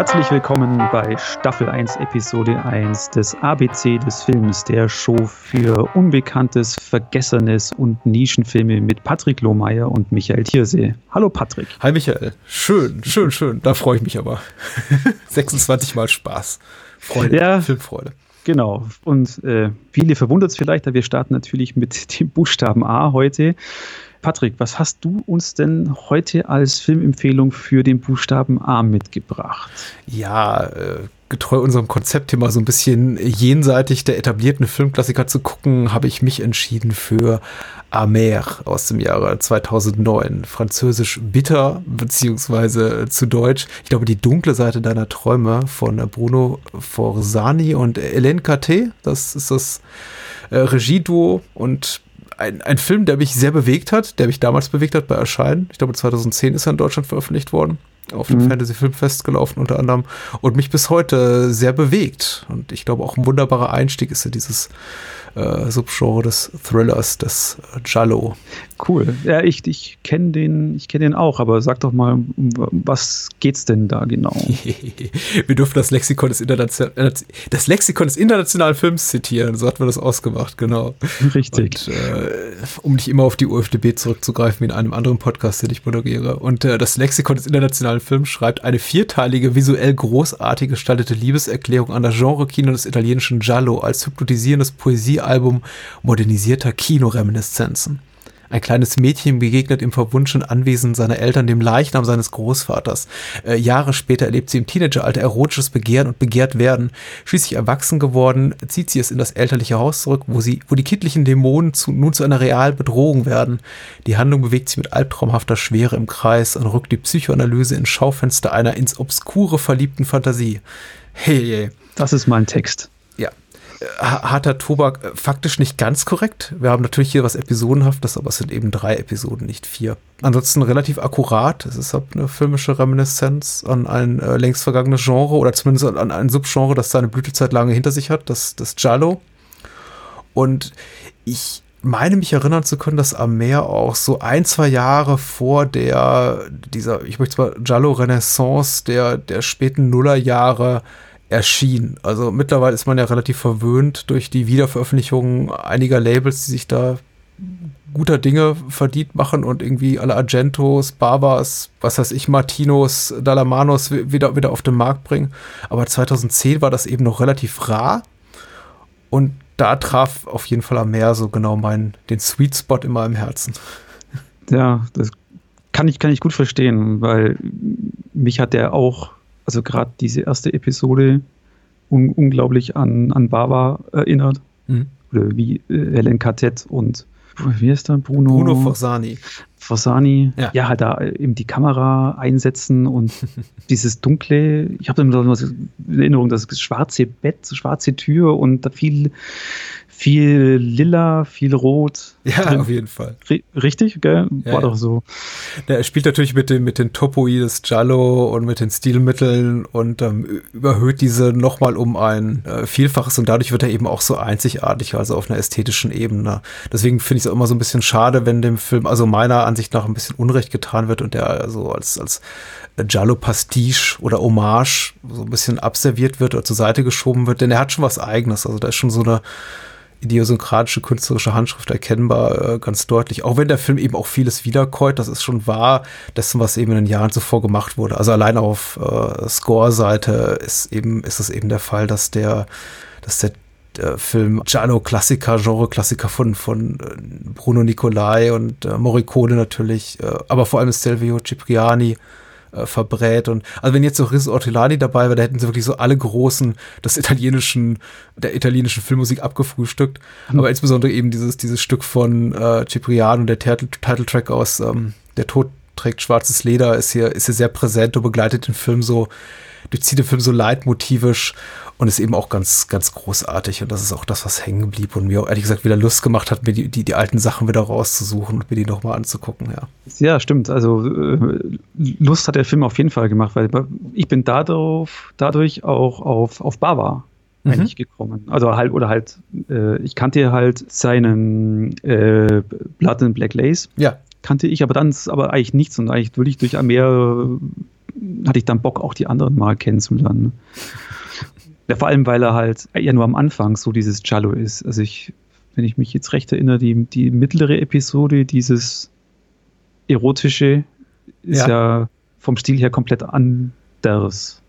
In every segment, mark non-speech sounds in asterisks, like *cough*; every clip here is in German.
herzlich willkommen bei Staffel 1, Episode 1 des ABC des Films, der Show für Unbekanntes, Vergessenes und Nischenfilme mit Patrick Lohmeier und Michael Thiersee. Hallo Patrick. Hi Michael. Schön, schön, schön. Da freue ich mich aber. *laughs* 26 Mal Spaß. Freude, ja, Filmfreude. Genau. Und äh, viele verwundert es vielleicht, aber wir starten natürlich mit *laughs* dem Buchstaben A heute. Patrick, was hast du uns denn heute als Filmempfehlung für den Buchstaben A mitgebracht? Ja, äh, getreu unserem Konzeptthema so ein bisschen jenseitig der etablierten Filmklassiker zu gucken, habe ich mich entschieden für Amer aus dem Jahre 2009. Französisch bitter, beziehungsweise zu Deutsch, ich glaube, die dunkle Seite deiner Träume von Bruno Forzani und Hélène Caté. Das ist das äh, Regieduo und ein, ein Film, der mich sehr bewegt hat, der mich damals bewegt hat bei Erscheinen. Ich glaube, 2010 ist er in Deutschland veröffentlicht worden. Auf dem mhm. Fantasy Filmfest gelaufen unter anderem und mich bis heute sehr bewegt. Und ich glaube auch ein wunderbarer Einstieg ist ja dieses äh, Subgenre des Thrillers, des äh, Giallo. Cool. Ja, ich, ich kenne den, ich den auch, aber sag doch mal, was geht's denn da genau? *laughs* wir dürfen das Lexikon des, Internation das Lexikon des internationalen Films zitieren, so hatten wir das ausgemacht, genau. Richtig. Und, äh, um nicht immer auf die UFDB zurückzugreifen wie in einem anderen Podcast, den ich moderiere. Und äh, das Lexikon des internationalen Films schreibt eine vierteilige, visuell großartig gestaltete Liebeserklärung an das Genre-Kino des italienischen Giallo als hypnotisierendes Poesie Album modernisierter Kinoreminiszenzen. Ein kleines Mädchen begegnet im verwunschenen Anwesen seiner Eltern dem Leichnam seines Großvaters. Äh, Jahre später erlebt sie im Teenageralter erotisches Begehren und begehrt werden. Schließlich erwachsen geworden, zieht sie es in das elterliche Haus zurück, wo sie, wo die kindlichen Dämonen zu, nun zu einer realen Bedrohung werden. Die Handlung bewegt sich mit albtraumhafter Schwere im Kreis und rückt die Psychoanalyse ins Schaufenster einer ins Obskure verliebten Fantasie. Hey, hey. Das ist mein Text harter Tobak äh, faktisch nicht ganz korrekt. Wir haben natürlich hier was Episodenhaftes, aber es sind eben drei Episoden, nicht vier. Ansonsten relativ akkurat. Es ist eine filmische Reminiszenz an ein äh, längst vergangenes Genre oder zumindest an ein Subgenre, das seine Blütezeit lange hinter sich hat, das, das Giallo. Und ich meine mich erinnern zu können, dass Amer auch so ein, zwei Jahre vor der, dieser, ich möchte zwar Giallo-Renaissance der, der späten Nullerjahre erschien. Also mittlerweile ist man ja relativ verwöhnt durch die Wiederveröffentlichung einiger Labels, die sich da guter Dinge verdient machen und irgendwie alle Argentos, Barbas, was weiß ich, Martinos, Dalamanos wieder, wieder auf den Markt bringen. Aber 2010 war das eben noch relativ rar und da traf auf jeden Fall am Meer so genau meinen, den Sweet Spot in meinem Herzen. Ja, das kann ich, kann ich gut verstehen, weil mich hat der auch also gerade diese erste Episode un unglaublich an, an Bava erinnert. Mhm. Oder wie äh, Helen Quartett und wie ist da Bruno? Bruno Forzani. Forzani, ja. ja, halt da eben die Kamera einsetzen und *laughs* dieses dunkle, ich habe immer so in Erinnerung, das schwarze Bett, schwarze Tür und da viel, viel lila, viel rot. Ja, drin. auf jeden Fall. richtig, gell? War ja, doch so. Ja, er spielt natürlich mit, dem, mit den Topoi des Giallo und mit den Stilmitteln und ähm, überhöht diese nochmal um ein äh, Vielfaches und dadurch wird er eben auch so einzigartig, also auf einer ästhetischen Ebene. Deswegen finde ich es auch immer so ein bisschen schade, wenn dem Film, also meiner Ansicht nach ein bisschen Unrecht getan wird und der also als, als Giallo-Pastiche oder Hommage so ein bisschen abserviert wird oder zur Seite geschoben wird, denn er hat schon was Eigenes. Also da ist schon so eine idiosynkratische künstlerische Handschrift erkennbar, äh, ganz deutlich. Auch wenn der Film eben auch vieles wiederkäut, das ist schon wahr, dessen, was eben in den Jahren zuvor gemacht wurde. Also allein auf äh, Score-Seite ist eben, ist es eben der Fall, dass der, dass der der Film Giallo-Klassiker, Genre-Klassiker von, von äh, Bruno Nicolai und äh, Morricone natürlich, äh, aber vor allem Stelvio Cipriani äh, verbrät. Und also wenn jetzt so Riz Ortolani dabei wäre, da hätten sie wirklich so alle großen des italienischen, der italienischen Filmmusik abgefrühstückt. Mhm. Aber insbesondere eben dieses, dieses Stück von äh, Cipriano und der Titeltrack aus ähm, Der Tod trägt schwarzes Leder ist hier, ist hier sehr präsent und begleitet den Film so, durchzieht den Film so leitmotivisch und ist eben auch ganz, ganz großartig. Und das ist auch das, was hängen blieb und mir auch ehrlich gesagt wieder Lust gemacht hat, mir die, die, die alten Sachen wieder rauszusuchen und mir die nochmal anzugucken, ja. Ja, stimmt. Also äh, Lust hat der Film auf jeden Fall gemacht, weil ich bin dadurch, dadurch auch auf, auf Bava mhm. eigentlich gekommen. Also halt, oder halt, äh, ich kannte halt seinen äh, Blood and Black Lace. Ja. Kannte ich, aber dann ist aber eigentlich nichts und eigentlich wirklich durch mehr hatte ich dann Bock, auch die anderen mal kennenzulernen. Ne? Ja, vor allem, weil er halt ja nur am Anfang so dieses Jallo ist. Also ich, wenn ich mich jetzt recht erinnere, die, die mittlere Episode, dieses erotische, ist ja, ja vom Stil her komplett anders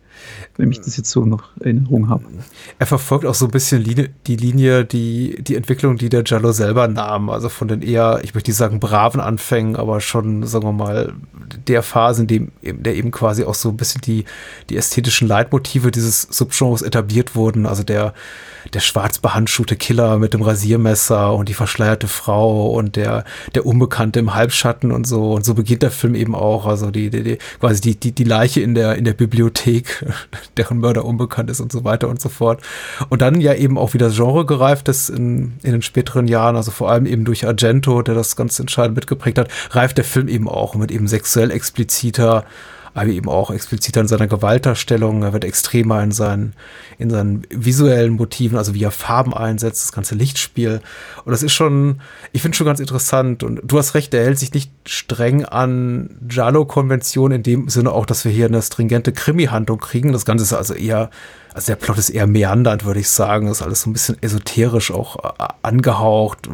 wenn ich das jetzt so noch Erinnerung habe. Er verfolgt auch so ein bisschen die Linie, die, die Entwicklung, die der Jallo selber nahm. Also von den eher, ich möchte nicht sagen braven Anfängen, aber schon, sagen wir mal, der Phase, in dem der eben quasi auch so ein bisschen die, die ästhetischen Leitmotive dieses Subgenres etabliert wurden. Also der, der schwarz behandschuhte Killer mit dem Rasiermesser und die verschleierte Frau und der, der Unbekannte im Halbschatten und so. Und so beginnt der Film eben auch. Also die, die, die quasi die, die, die Leiche in der, in der Bibliothek, *laughs* deren Mörder unbekannt ist und so weiter und so fort. Und dann ja eben auch wieder Genre gereift ist in, in den späteren Jahren, also vor allem eben durch Argento, der das ganz entscheidend mitgeprägt hat, reift der Film eben auch mit eben sexuell expliziter aber eben auch expliziter in seiner Gewaltdarstellung. Er wird extremer in seinen, in seinen visuellen Motiven, also wie er Farben einsetzt, das ganze Lichtspiel. Und das ist schon, ich finde schon ganz interessant. Und du hast recht, er hält sich nicht streng an Jalo-Konventionen in dem Sinne auch, dass wir hier eine stringente Krimi-Handlung kriegen. Das Ganze ist also eher also der Plot ist eher meandernd, würde ich sagen. Das ist alles so ein bisschen esoterisch auch äh, angehaucht.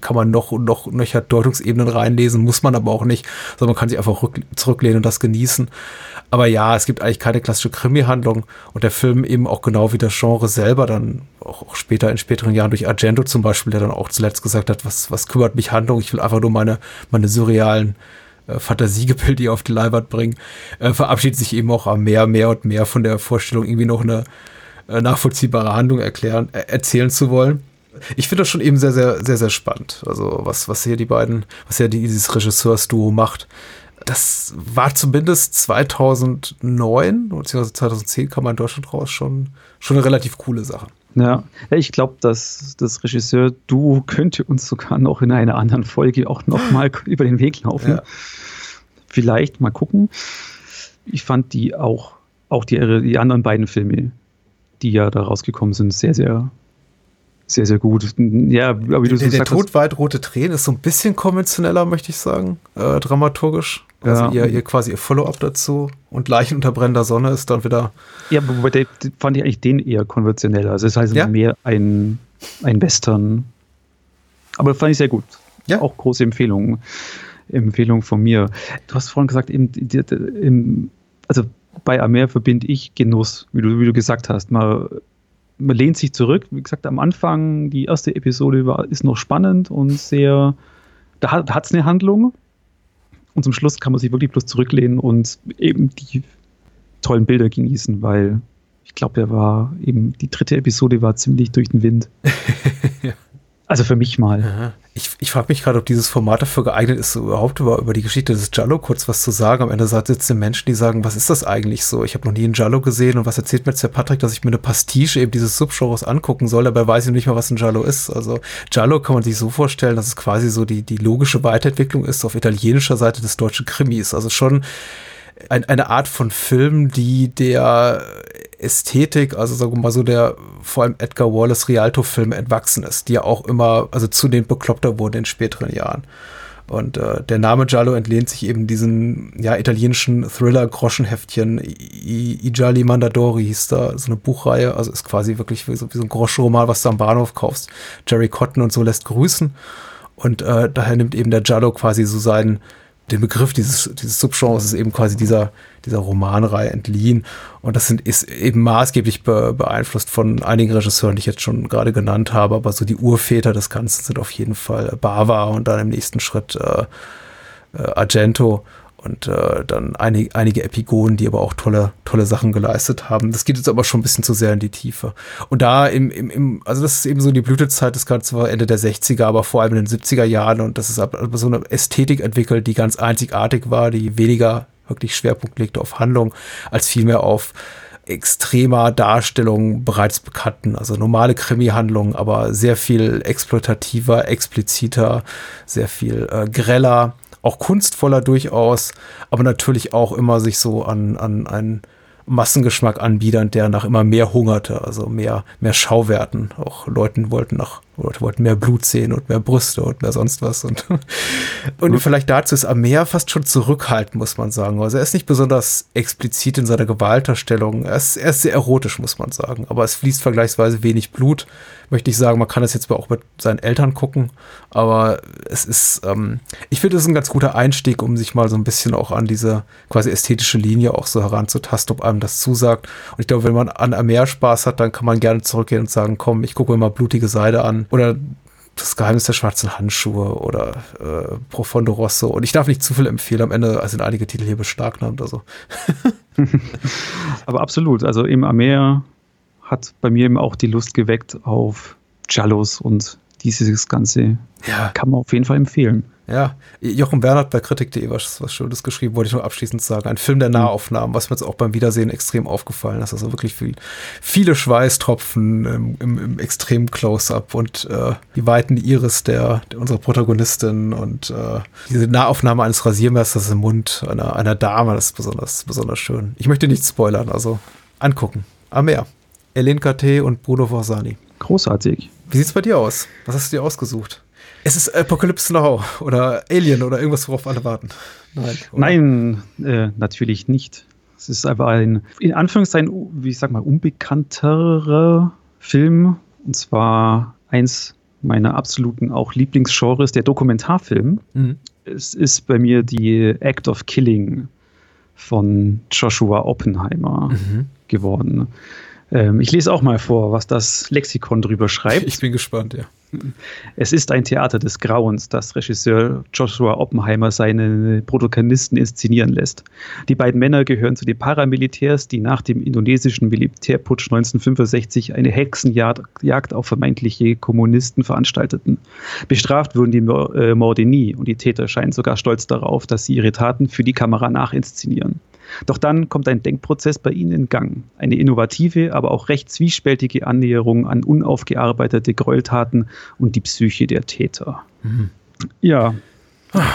Kann man noch und noch nöcher Deutungsebenen reinlesen, muss man aber auch nicht, sondern man kann sich einfach zurücklehnen und das genießen. Aber ja, es gibt eigentlich keine klassische Krimi-Handlung und der Film eben auch genau wie das Genre selber dann auch, auch, später in späteren Jahren durch Argento zum Beispiel, der dann auch zuletzt gesagt hat, was, was kümmert mich Handlung? Ich will einfach nur meine, meine surrealen äh, Fantasiegebilde auf die Leinwand bringen, äh, verabschiedet sich eben auch mehr, mehr und mehr von der Vorstellung, irgendwie noch eine äh, nachvollziehbare Handlung erklären, äh, erzählen zu wollen. Ich finde das schon eben sehr, sehr, sehr, sehr spannend. Also, was, was hier die beiden, was ja dieses Regisseursduo macht. Das war zumindest 2009 bzw. 2010 kam man in Deutschland raus schon, schon eine relativ coole Sache. Ja, ich glaube, dass das Regisseur-Duo könnte uns sogar noch in einer anderen Folge auch nochmal *laughs* über den Weg laufen. Ja. Vielleicht mal gucken. Ich fand die auch, auch die, die anderen beiden Filme, die ja da rausgekommen sind, sehr, sehr sehr, sehr gut. Ja, aber wie du der, so der Tod rote Tränen ist so ein bisschen konventioneller, möchte ich sagen, äh, dramaturgisch. Also ja. ihr, ihr quasi ihr Follow-up dazu und Leichen unter brennender Sonne ist dann wieder. Ja, aber der, fand ich eigentlich den eher konventioneller. Also es heißt ja? mehr ein, ein Western. Aber fand ich sehr gut. Ja. Auch große Empfehlung. Empfehlung von mir. Du hast vorhin gesagt, eben, im, also bei Amer verbinde ich Genuss, wie du, wie du gesagt hast. Man man lehnt sich zurück. Wie gesagt, am Anfang, die erste Episode war, ist noch spannend und sehr, da hat es eine Handlung. Und zum Schluss kann man sich wirklich bloß zurücklehnen und eben die tollen Bilder genießen, weil ich glaube, der war eben, die dritte Episode war ziemlich durch den Wind. *laughs* ja. Also für mich mal. Aha. Ich, ich frage mich gerade, ob dieses Format dafür geeignet ist, überhaupt über, über die Geschichte des Jallo kurz was zu sagen. Am Ende sitzen Menschen, die sagen, was ist das eigentlich so? Ich habe noch nie einen Jallo gesehen und was erzählt mir jetzt der Patrick, dass ich mir eine Pastiche eben dieses Subgenres angucken soll, dabei weiß ich nicht mal, was ein Jallo ist. Also Jallo kann man sich so vorstellen, dass es quasi so die, die logische Weiterentwicklung ist auf italienischer Seite des deutschen Krimis. Also schon ein, eine Art von Film, die der Ästhetik, also sagen wir mal so der vor allem Edgar Wallace Rialto-Filme entwachsen ist, die ja auch immer, also zunehmend bekloppter wurden in späteren Jahren. Und äh, der Name Giallo entlehnt sich eben diesen ja, italienischen Thriller-Groschenheftchen. I, I Gialli Mandadori hieß da so eine Buchreihe. Also ist quasi wirklich wie so, wie so ein Groschenroman, was du am Bahnhof kaufst. Jerry Cotton und so lässt grüßen. Und äh, daher nimmt eben der Giallo quasi so seinen, den Begriff dieses, dieses Subgenres ist eben quasi dieser, dieser Romanreihe entliehen. Und das sind, ist eben maßgeblich be, beeinflusst von einigen Regisseuren, die ich jetzt schon gerade genannt habe. Aber so die Urväter des Ganzen sind auf jeden Fall Bava und dann im nächsten Schritt äh, äh, Argento und äh, dann einige, einige Epigonen, die aber auch tolle, tolle Sachen geleistet haben. Das geht jetzt aber schon ein bisschen zu sehr in die Tiefe. Und da im, im, im also das ist eben so die Blütezeit des Ganzen war Ende der 60er, aber vor allem in den 70er Jahren und das ist aber so eine Ästhetik entwickelt, die ganz einzigartig war, die weniger wirklich Schwerpunkt legte auf Handlung, als vielmehr auf extremer Darstellung bereits bekannten, also normale Krimi-Handlungen, aber sehr viel exploitativer, expliziter, sehr viel äh, greller auch kunstvoller durchaus, aber natürlich auch immer sich so an, an einen Massengeschmack anbiedern, der nach immer mehr hungerte, also mehr, mehr Schauwerten. Auch Leuten wollten nach Oder wollten mehr Blut sehen und mehr Brüste und mehr sonst was. Und, *laughs* und vielleicht dazu ist Amer fast schon zurückhaltend, muss man sagen. Also er ist nicht besonders explizit in seiner Gewalterstellung. Er ist, er ist sehr erotisch, muss man sagen. Aber es fließt vergleichsweise wenig Blut. Möchte ich sagen, man kann das jetzt auch mit seinen Eltern gucken. Aber es ist, ähm, ich finde, es ist ein ganz guter Einstieg, um sich mal so ein bisschen auch an diese quasi ästhetische Linie auch so heranzutasten, ob einem das zusagt. Und ich glaube, wenn man an Amer Spaß hat, dann kann man gerne zurückgehen und sagen, komm, ich gucke mir mal blutige Seide an oder das Geheimnis der schwarzen Handschuhe oder äh, Profondo Rosso. Und ich darf nicht zu viel empfehlen. Am Ende sind einige Titel hier beschlagnahmt. Also. *laughs* Aber absolut. Also im Amer hat bei mir eben auch die Lust geweckt auf Jallos und dieses Ganze ja. kann man auf jeden Fall empfehlen. Ja, Jochen Bernhard bei Kritik.de was, was Schönes geschrieben, wollte ich nur abschließend sagen. Ein Film der mhm. Nahaufnahmen, was mir jetzt auch beim Wiedersehen extrem aufgefallen ist. Also wirklich viel, viele Schweißtropfen im, im, im extremen Close-Up und äh, die weiten Iris der, der unserer Protagonistin und äh, diese Nahaufnahme eines Rasiermessers im Mund einer, einer Dame, das ist besonders, besonders schön. Ich möchte nicht spoilern, also angucken. Am Meer. Elen KT und Bruno Forzani. Großartig. Wie sieht's bei dir aus? Was hast du dir ausgesucht? Es ist Apocalypse Now oder Alien oder irgendwas, worauf alle warten. Nein, Nein äh, natürlich nicht. Es ist einfach ein, in Anführungszeichen, wie ich sag mal, unbekannterer Film. Und zwar eins meiner absoluten auch Lieblingsgenres, der Dokumentarfilm. Mhm. Es ist bei mir die Act of Killing von Joshua Oppenheimer mhm. geworden. Ähm, ich lese auch mal vor, was das Lexikon drüber schreibt. Ich bin gespannt, ja. Es ist ein Theater des Grauens, das Regisseur Joshua Oppenheimer seine Protagonisten inszenieren lässt. Die beiden Männer gehören zu den Paramilitärs, die nach dem indonesischen Militärputsch 1965 eine Hexenjagd auf vermeintliche Kommunisten veranstalteten. Bestraft wurden die äh, Morde nie und die Täter scheinen sogar stolz darauf, dass sie ihre Taten für die Kamera nachinszenieren. Doch dann kommt ein Denkprozess bei ihnen in Gang. Eine innovative, aber auch recht zwiespältige Annäherung an unaufgearbeitete Gräueltaten und die Psyche der Täter. Mhm. Ja,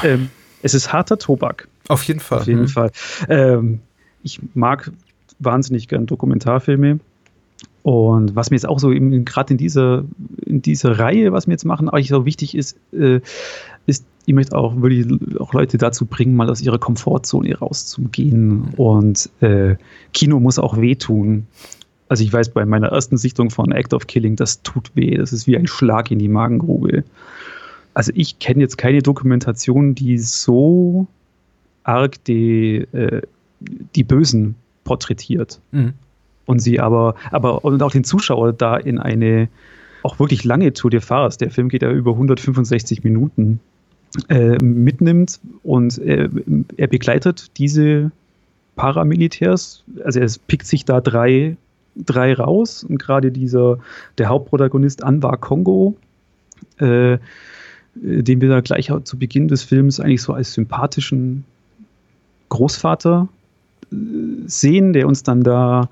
ähm, es ist harter Tobak. Auf jeden Fall. Auf jeden mhm. Fall. Ähm, ich mag wahnsinnig gern Dokumentarfilme. Und was mir jetzt auch so gerade in dieser, in dieser Reihe, was wir jetzt machen, eigentlich so wichtig ist, äh, ist, ich möchte auch wirklich auch Leute dazu bringen, mal aus ihrer Komfortzone rauszugehen. Und äh, Kino muss auch wehtun. Also ich weiß, bei meiner ersten Sichtung von Act of Killing, das tut weh. Das ist wie ein Schlag in die Magengrube. Also ich kenne jetzt keine Dokumentation, die so arg die, äh, die Bösen porträtiert. Mhm und sie aber, aber und auch den Zuschauer da in eine auch wirklich lange Tour de Farce, der Film geht ja über 165 Minuten, äh, mitnimmt und äh, er begleitet diese Paramilitärs, also er pickt sich da drei, drei raus und gerade dieser, der Hauptprotagonist Anwar Kongo, äh, den wir da gleich zu Beginn des Films eigentlich so als sympathischen Großvater äh, sehen, der uns dann da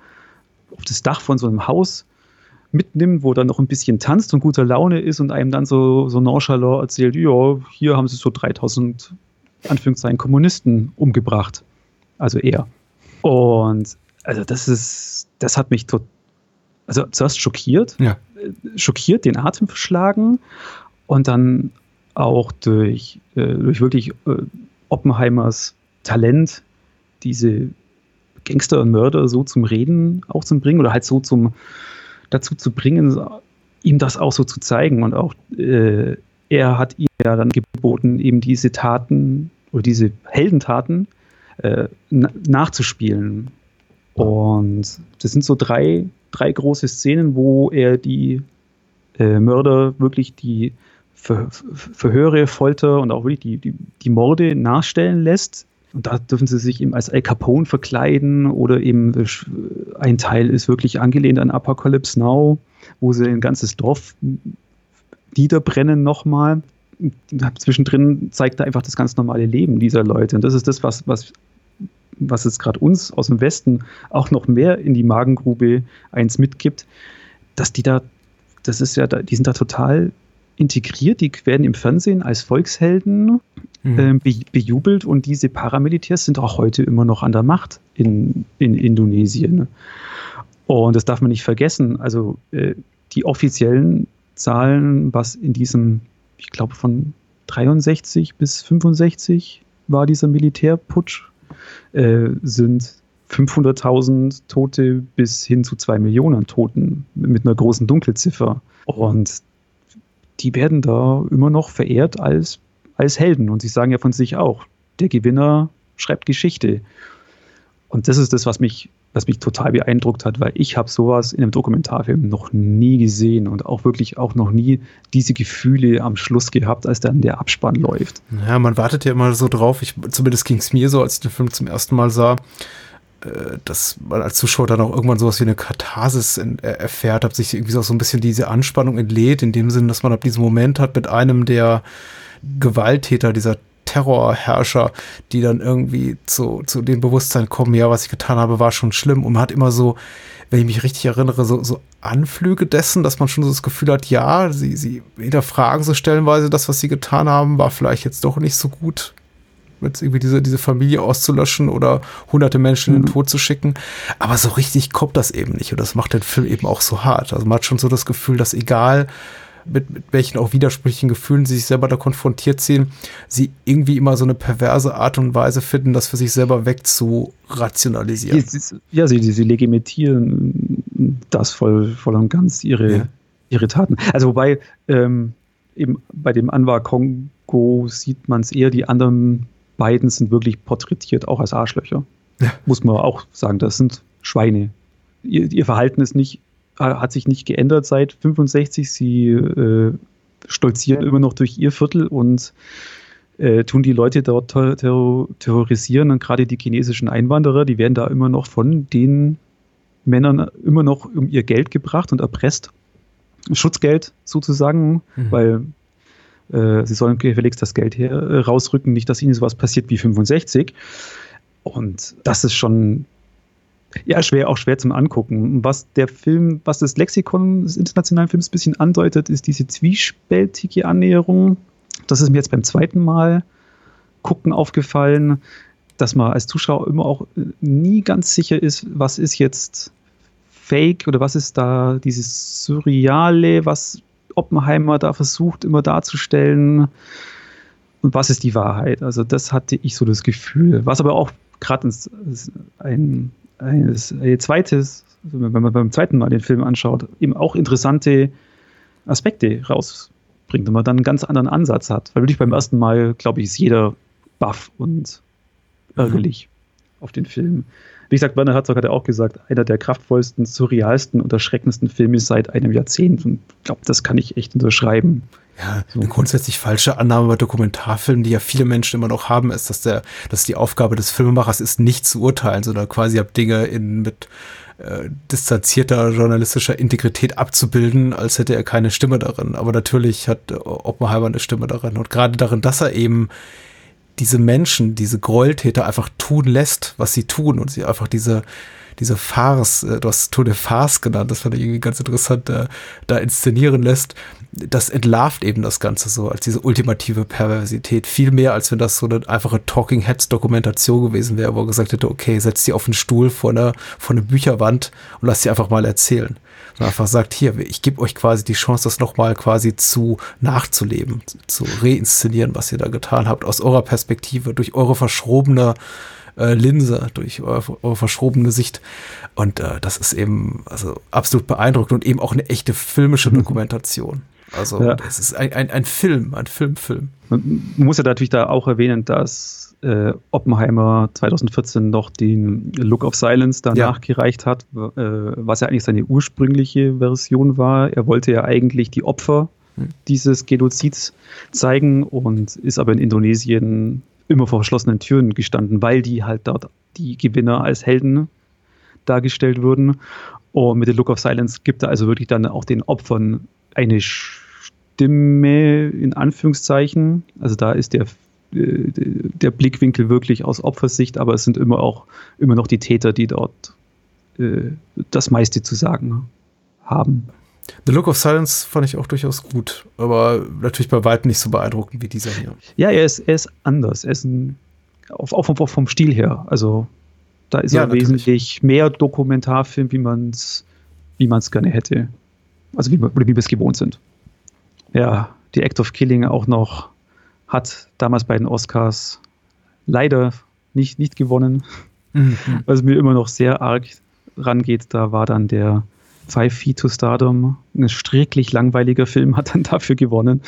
auf das Dach von so einem Haus mitnimmt, wo dann noch ein bisschen tanzt und guter Laune ist und einem dann so, so nonchalant erzählt, ja, hier haben sie so 3000 Anführungszeichen Kommunisten umgebracht. Also er. Und also das ist, das hat mich total, also zuerst schockiert, ja. schockiert, den Atem verschlagen und dann auch durch, äh, durch wirklich äh, Oppenheimers Talent, diese Gangster und Mörder so zum Reden auch zu bringen oder halt so zum dazu zu bringen, ihm das auch so zu zeigen. Und auch äh, er hat ihm ja dann geboten, eben diese Taten oder diese Heldentaten äh, nachzuspielen. Und das sind so drei, drei große Szenen, wo er die äh, Mörder wirklich die Ver Verhöre, Folter und auch wirklich die, die, die Morde nachstellen lässt und da dürfen sie sich eben als Al Capone verkleiden oder eben ein Teil ist wirklich angelehnt an Apocalypse Now, wo sie ein ganzes Dorf niederbrennen nochmal. Zwischendrin zeigt er einfach das ganz normale Leben dieser Leute. Und das ist das, was, was, was es gerade uns aus dem Westen auch noch mehr in die Magengrube eins mitgibt, dass die da, das ist ja, die sind da total integriert, die werden im Fernsehen als Volkshelden mhm. äh, be bejubelt und diese Paramilitärs sind auch heute immer noch an der Macht in, in Indonesien. Und das darf man nicht vergessen. Also äh, die offiziellen Zahlen, was in diesem, ich glaube von 63 bis 65 war dieser Militärputsch, äh, sind 500.000 Tote bis hin zu zwei Millionen Toten mit einer großen Dunkelziffer. Und die werden da immer noch verehrt als, als Helden. Und sie sagen ja von sich auch, der Gewinner schreibt Geschichte. Und das ist das, was mich, was mich total beeindruckt hat, weil ich habe sowas in einem Dokumentarfilm noch nie gesehen und auch wirklich auch noch nie diese Gefühle am Schluss gehabt, als dann der Abspann läuft. Ja, man wartet ja immer so drauf. Ich, zumindest ging es mir so, als ich den Film zum ersten Mal sah dass man als Zuschauer dann auch irgendwann sowas wie eine Katharsis in, äh, erfährt, hat sich irgendwie so ein bisschen diese Anspannung entlädt, in dem Sinne, dass man ab diesem Moment hat mit einem der Gewalttäter, dieser Terrorherrscher, die dann irgendwie zu, zu dem Bewusstsein kommen, ja, was ich getan habe, war schon schlimm. Und man hat immer so, wenn ich mich richtig erinnere, so, so Anflüge dessen, dass man schon so das Gefühl hat, ja, sie, sie hinterfragen so stellenweise das, was sie getan haben, war vielleicht jetzt doch nicht so gut jetzt irgendwie diese, diese Familie auszulöschen oder hunderte Menschen mhm. in den mhm. Tod zu schicken. Aber so richtig kommt das eben nicht. Und das macht den Film eben auch so hart. Also man hat schon so das Gefühl, dass egal mit, mit welchen auch widersprüchlichen Gefühlen sie sich selber da konfrontiert sehen, sie irgendwie immer so eine perverse Art und Weise finden, das für sich selber wegzurationalisieren. Ja, sie, sie legitimieren das voll, voll und ganz, ihre, ja. ihre Taten. Also wobei ähm, eben bei dem Anwar Kongo sieht man es eher, die anderen beiden sind wirklich porträtiert, auch als Arschlöcher. Ja. Muss man auch sagen, das sind Schweine. Ihr, ihr, Verhalten ist nicht, hat sich nicht geändert seit 65. Sie äh, stolzieren immer noch durch ihr Viertel und äh, tun die Leute dort ter ter terrorisieren. Und gerade die chinesischen Einwanderer, die werden da immer noch von den Männern immer noch um ihr Geld gebracht und erpresst. Schutzgeld sozusagen, mhm. weil äh, sie sollen gefälligst das Geld her, äh, rausrücken, nicht, dass ihnen sowas passiert wie 65. Und das ist schon ja, schwer, auch schwer zum Angucken. Was der Film, was das Lexikon des internationalen Films ein bisschen andeutet, ist diese zwiespältige Annäherung. Das ist mir jetzt beim zweiten Mal gucken aufgefallen, dass man als Zuschauer immer auch äh, nie ganz sicher ist, was ist jetzt Fake oder was ist da dieses Surreale, was Oppenheimer da versucht immer darzustellen. Und was ist die Wahrheit? Also das hatte ich so das Gefühl. Was aber auch gerade ein, ein, ein zweites, wenn man beim zweiten Mal den Film anschaut, eben auch interessante Aspekte rausbringt und man dann einen ganz anderen Ansatz hat. Weil wirklich beim ersten Mal, glaube ich, ist jeder baff und ärgerlich mhm. auf den Film. Wie gesagt, Werner Herzog hat ja auch gesagt, einer der kraftvollsten, surrealsten und erschreckendsten Filme seit einem Jahrzehnt. Und ich glaube, das kann ich echt unterschreiben. Ja, so. eine grundsätzlich falsche Annahme bei Dokumentarfilmen, die ja viele Menschen immer noch haben, ist, dass der, dass die Aufgabe des Filmemachers ist, nicht zu urteilen, sondern quasi ab Dinge in mit äh, distanzierter journalistischer Integrität abzubilden, als hätte er keine Stimme darin. Aber natürlich hat Oppenheimer eine Stimme darin. Und gerade darin, dass er eben diese Menschen, diese Gräueltäter einfach tun lässt, was sie tun und sie einfach diese, diese Farce, äh, du hast Tour de Farce genannt, das fand ich irgendwie ganz interessant, da, da inszenieren lässt, das entlarvt eben das Ganze so als diese ultimative Perversität. Viel mehr, als wenn das so eine einfache Talking Heads Dokumentation gewesen wäre, wo er gesagt hätte, okay, setz sie auf den Stuhl vor einer, vor einer Bücherwand und lass sie einfach mal erzählen und einfach sagt, hier, ich gebe euch quasi die Chance, das nochmal quasi zu nachzuleben, zu reinszenieren, was ihr da getan habt, aus eurer Perspektive, durch eure verschrobene äh, Linse, durch eure, eure verschrobene Sicht. Und äh, das ist eben also absolut beeindruckend und eben auch eine echte filmische mhm. Dokumentation. Also ja. es ist ein, ein, ein Film, ein Filmfilm. Man muss ja natürlich da auch erwähnen, dass äh, Oppenheimer 2014 noch den Look of Silence danach ja. gereicht hat, äh, was ja eigentlich seine ursprüngliche Version war. Er wollte ja eigentlich die Opfer hm. dieses Genozids zeigen und ist aber in Indonesien immer vor verschlossenen Türen gestanden, weil die halt dort die Gewinner als Helden dargestellt wurden. Und mit dem Look of Silence gibt er also wirklich dann auch den Opfern eine Stimme in Anführungszeichen. Also da ist der der Blickwinkel wirklich aus Opfersicht, aber es sind immer auch immer noch die Täter, die dort äh, das meiste zu sagen haben. The Look of Silence fand ich auch durchaus gut, aber natürlich bei weitem nicht so beeindruckend wie dieser hier. Ja, er ist, er ist anders. Er ist ein, auch, auch vom Stil her. Also da ist ja, er natürlich. wesentlich mehr Dokumentarfilm, wie man es wie man's gerne hätte. Also wie, wie wir es gewohnt sind. ja, die Act of Killing auch noch hat damals bei den Oscars leider nicht, nicht gewonnen. Mhm. Was mir immer noch sehr arg rangeht, da war dann der Five Feet to Stardom, ein stricklich langweiliger Film, hat dann dafür gewonnen.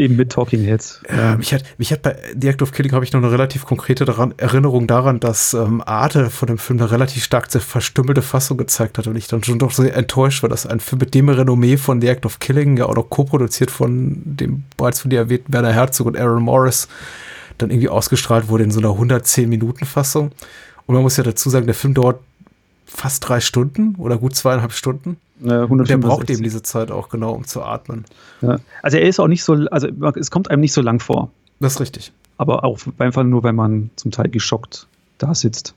Eben mit Talking Heads. Ja, mich, hat, mich hat bei The Act of Killing habe ich noch eine relativ konkrete daran, Erinnerung daran, dass ähm, Arte von dem Film eine relativ stark verstümmelte Fassung gezeigt hat und ich dann schon doch sehr enttäuscht war, dass ein Film mit dem Renommee von The Act of Killing, ja auch noch co-produziert von dem bereits von dir erwähnten Werner Herzog und Aaron Morris, dann irgendwie ausgestrahlt wurde in so einer 110-Minuten-Fassung. Und man muss ja dazu sagen, der Film dauert fast drei Stunden oder gut zweieinhalb Stunden. Ja, und der braucht eben diese Zeit auch genau, um zu atmen. Ja. Also er ist auch nicht so, also es kommt einem nicht so lang vor. Das ist richtig. Aber auch einfach nur, wenn man zum Teil geschockt da sitzt.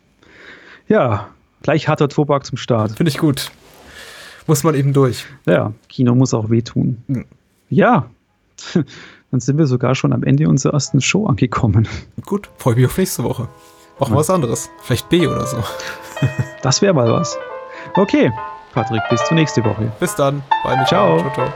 Ja, gleich harter Tobak zum Start. Finde ich gut. Muss man eben durch. Ja, Kino muss auch wehtun. Mhm. Ja, *laughs* dann sind wir sogar schon am Ende unserer ersten Show angekommen. Gut, freue mich auf nächste Woche. Wir ja. was anderes. Vielleicht B oder so. das wäre mal was. Okay, Patrick, bis zur nächsten Woche. Bis dann. Bye. Ciao. ciao, ciao.